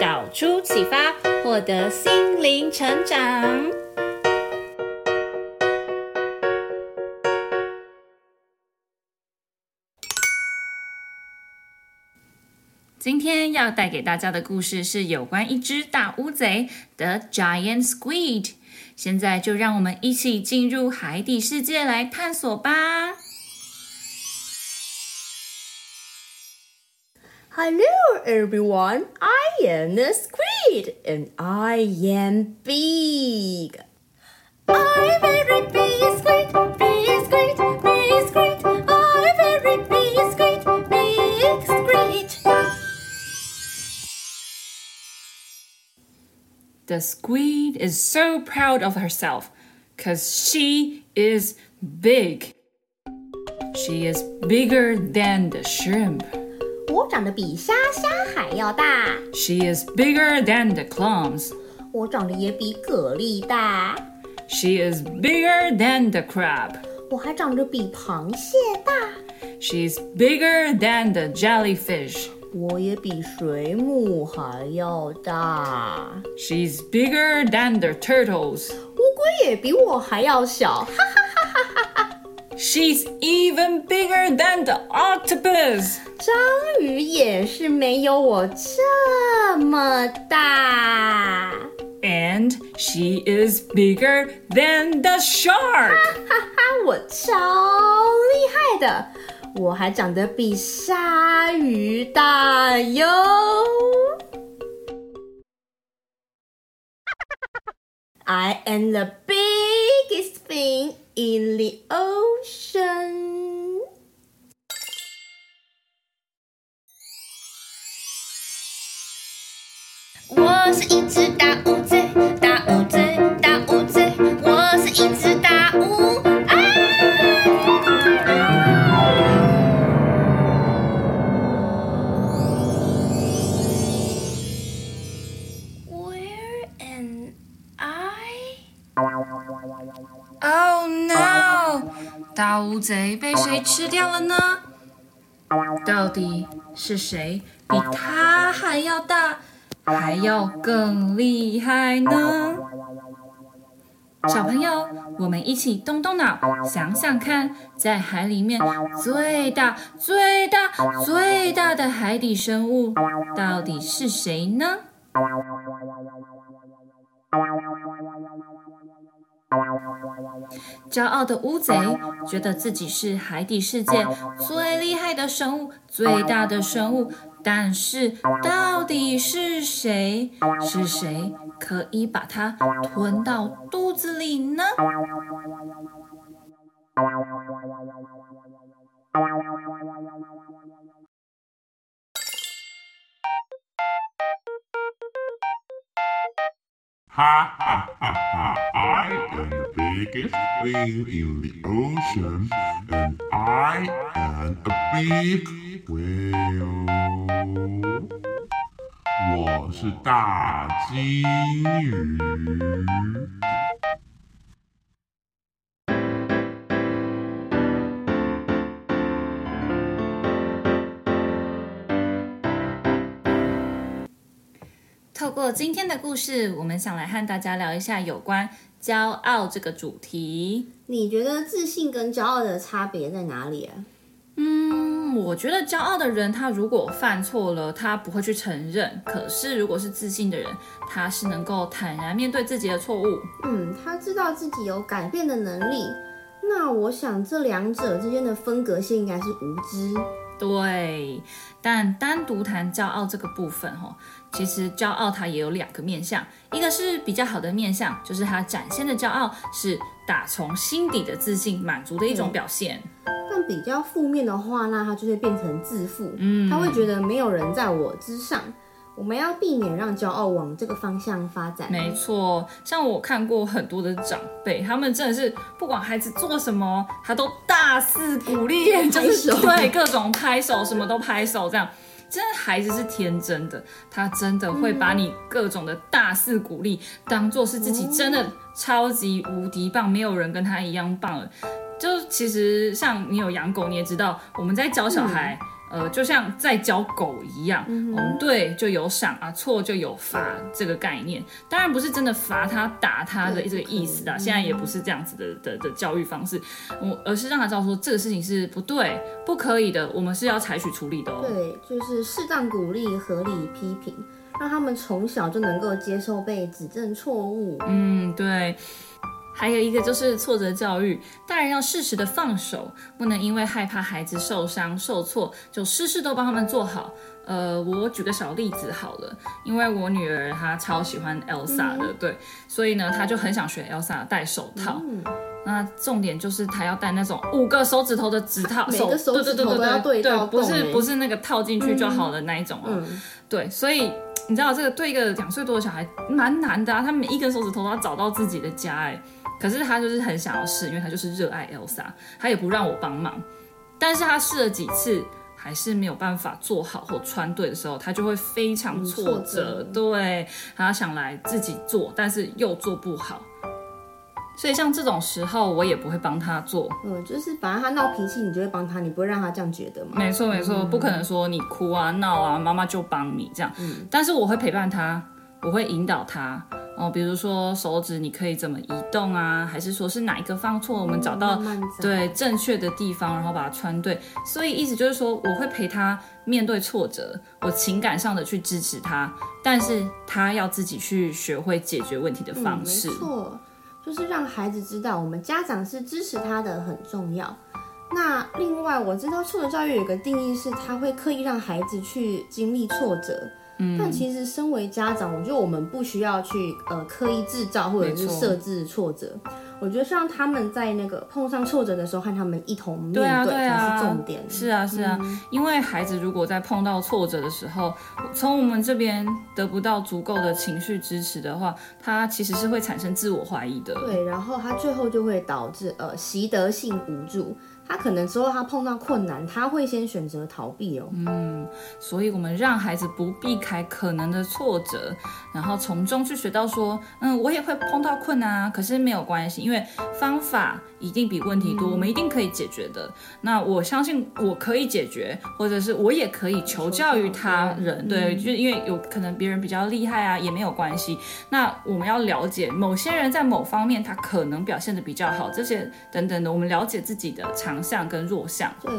导出启发，获得心灵成长。今天要带给大家的故事是有关一只大乌贼，The Giant Squid。现在就让我们一起进入海底世界来探索吧。Hello everyone, I am the squid and I am big. I'm very big squid, big squid, big squid. I'm very big squid, big squid. The squid is so proud of herself because she is big. She is bigger than the shrimp. 我长得比虾虾还要大。 She is bigger than the clams. 我长得也比蛤蜊大。 She is bigger than the crab. 我还长得比螃蟹大。 She's bigger than the jellyfish. 我也比水母还要大。 She's bigger than the turtles. 乌龟也比我还要小。哈哈， She's even bigger than the octopus. 章鱼也是没有我这么大。 And she is bigger than the shark. 哈哈，我超厉害的，我还长得比鲨鱼大哟。I am the biggest thing in the ocean. 我是贼被谁吃掉了呢？到底是谁比他还要大，还要更厉害呢？小朋友，我们一起动动脑，想想看，在海里面最大、最大、最大的海底生物到底是谁呢？骄傲的乌贼觉得自己是海底世界最厉害的生物，最大的生物。但是，到底是谁？是谁可以把它吞到肚子里呢？Ha the biggest thing in the ocean, and I am a big whale. 我是大鲸鱼。透过今天的故事，我们想来和大家聊一下有关骄傲这个主题。你觉得自信跟骄傲的差别在哪里啊？嗯，我觉得骄傲的人，他如果犯错了，他不会去承认；可是如果是自信的人，他是能够坦然面对自己的错误。嗯，他知道自己有改变的能力。那我想这两者之间的分隔线应该是无知。对，但单独谈骄傲这个部分，哈，其实骄傲它也有两个面向，一个是比较好的面向，就是它展现的骄傲是打从心底的自信、满足的一种表现。但比较负面的话，那它就会变成自负，嗯，他会觉得没有人在我之上。我们要避免让骄傲往这个方向发展。没错，像我看过很多的长辈，他们真的是不管孩子做什么，他都大肆鼓励，就是对各种拍手，什么都拍手这样。真的孩子是天真的，他真的会把你各种的大肆鼓励当做是自己真的超级无敌棒，没有人跟他一样棒了。就其实像你有养狗，你也知道我们在教小孩。嗯呃，就像在教狗一样，嗯，嗯，对就有赏啊，错就有罚这个概念。当然不是真的罚他、打他的这个意思啊，现在也不是这样子的的的教育方式，我而是让他知道说这个事情是不对、不可以的，我们是要采取处理的哦。对，就是适当鼓励、合理批评，让他们从小就能够接受被指正错误。嗯，对。还有一个就是挫折教育，大人要适时的放手，不能因为害怕孩子受伤受挫，就事事都帮他们做好。呃，我举个小例子好了，因为我女儿她超喜欢 Elsa 的，嗯、对，所以呢，她就很想学 Elsa 戴手套。嗯、那重点就是她要戴那种五个手指头的指套，每个手指头都要对到对，不是不是那个套进去就好的那一种哦。嗯、对，所以你知道这个对一个两岁多的小孩蛮难的啊，他每一根手指头都要找到自己的家哎。可是他就是很想要试，因为他就是热爱 Elsa，他也不让我帮忙。但是他试了几次，还是没有办法做好或穿对的时候，他就会非常挫折。对，他想来自己做，但是又做不好。所以像这种时候，我也不会帮他做。嗯，就是反正他闹脾气，你就会帮他，你不会让他这样觉得吗？没错没错，不可能说你哭啊闹啊，妈妈就帮你这样。嗯，但是我会陪伴他，我会引导他。哦，比如说手指你可以怎么移动啊？还是说是哪一个放错？我们找到对正确的地方，然后把它穿对。所以意思就是说，我会陪他面对挫折，我情感上的去支持他，但是他要自己去学会解决问题的方式。嗯，没错，就是让孩子知道我们家长是支持他的，很重要。那另外我知道挫折教育有一个定义是，他会刻意让孩子去经历挫折。嗯，但其实身为家长，我觉得我们不需要去呃刻意制造或者是设置挫折。我觉得像他们在那个碰上挫折的时候，和他们一同面对才是重点。是啊，是啊，因为孩子如果在碰到挫折的时候，从我们这边得不到足够的情绪支持的话，他其实是会产生自我怀疑的。对，然后他最后就会导致呃习得性无助。他可能之后他碰到困难，他会先选择逃避哦。嗯，所以我们让孩子不避开可能的挫折，然后从中去学到说，嗯，我也会碰到困难啊，可是没有关系，因为方法一定比问题多，我们一定可以解决的。那我相信我可以解决，或者是我也可以求教于他人，对，就是因为有可能别人比较厉害啊，也没有关系。那我们要了解某些人在某方面他可能表现的比较好，这些等等的，我们了解自己的长。强项跟弱项，对，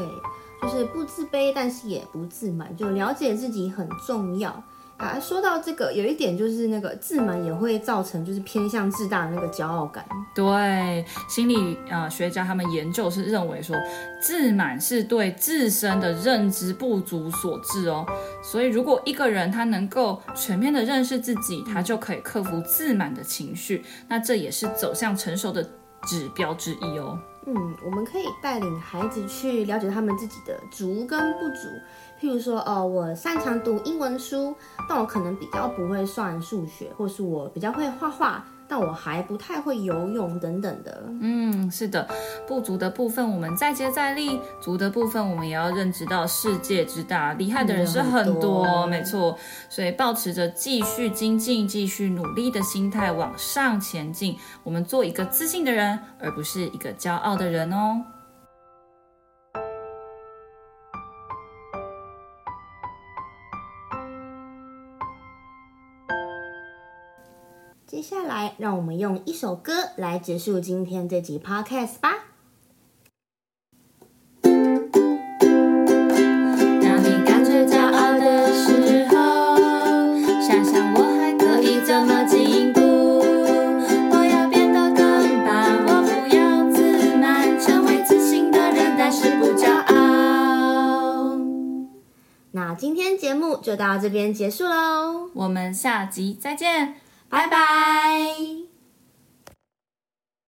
就是不自卑，但是也不自满，就了解自己很重要啊。说到这个，有一点就是那个自满也会造成就是偏向自大的那个骄傲感。对，心理啊、呃、学家他们研究是认为说，自满是对自身的认知不足所致哦。所以如果一个人他能够全面的认识自己，他就可以克服自满的情绪，那这也是走向成熟的指标之一哦。嗯，我们可以带领孩子去了解他们自己的足跟不足。譬如说，哦，我擅长读英文书，但我可能比较不会算数学，或是我比较会画画。但我还不太会游泳等等的。嗯，是的，不足的部分我们再接再厉，足的部分我们也要认知到世界之大，厉害的人是很多，很多没错。所以保持着继续精进、继续努力的心态往上前进，我们做一个自信的人，而不是一个骄傲的人哦。接下来，让我们用一首歌来结束今天这集 Podcast 吧。当你感觉骄傲的时候，想想我还可以怎么进步。我要变得更棒，我不要自满，成为自信的人，但是不骄傲。那今天节目就到这边结束喽，我们下集再见。拜拜。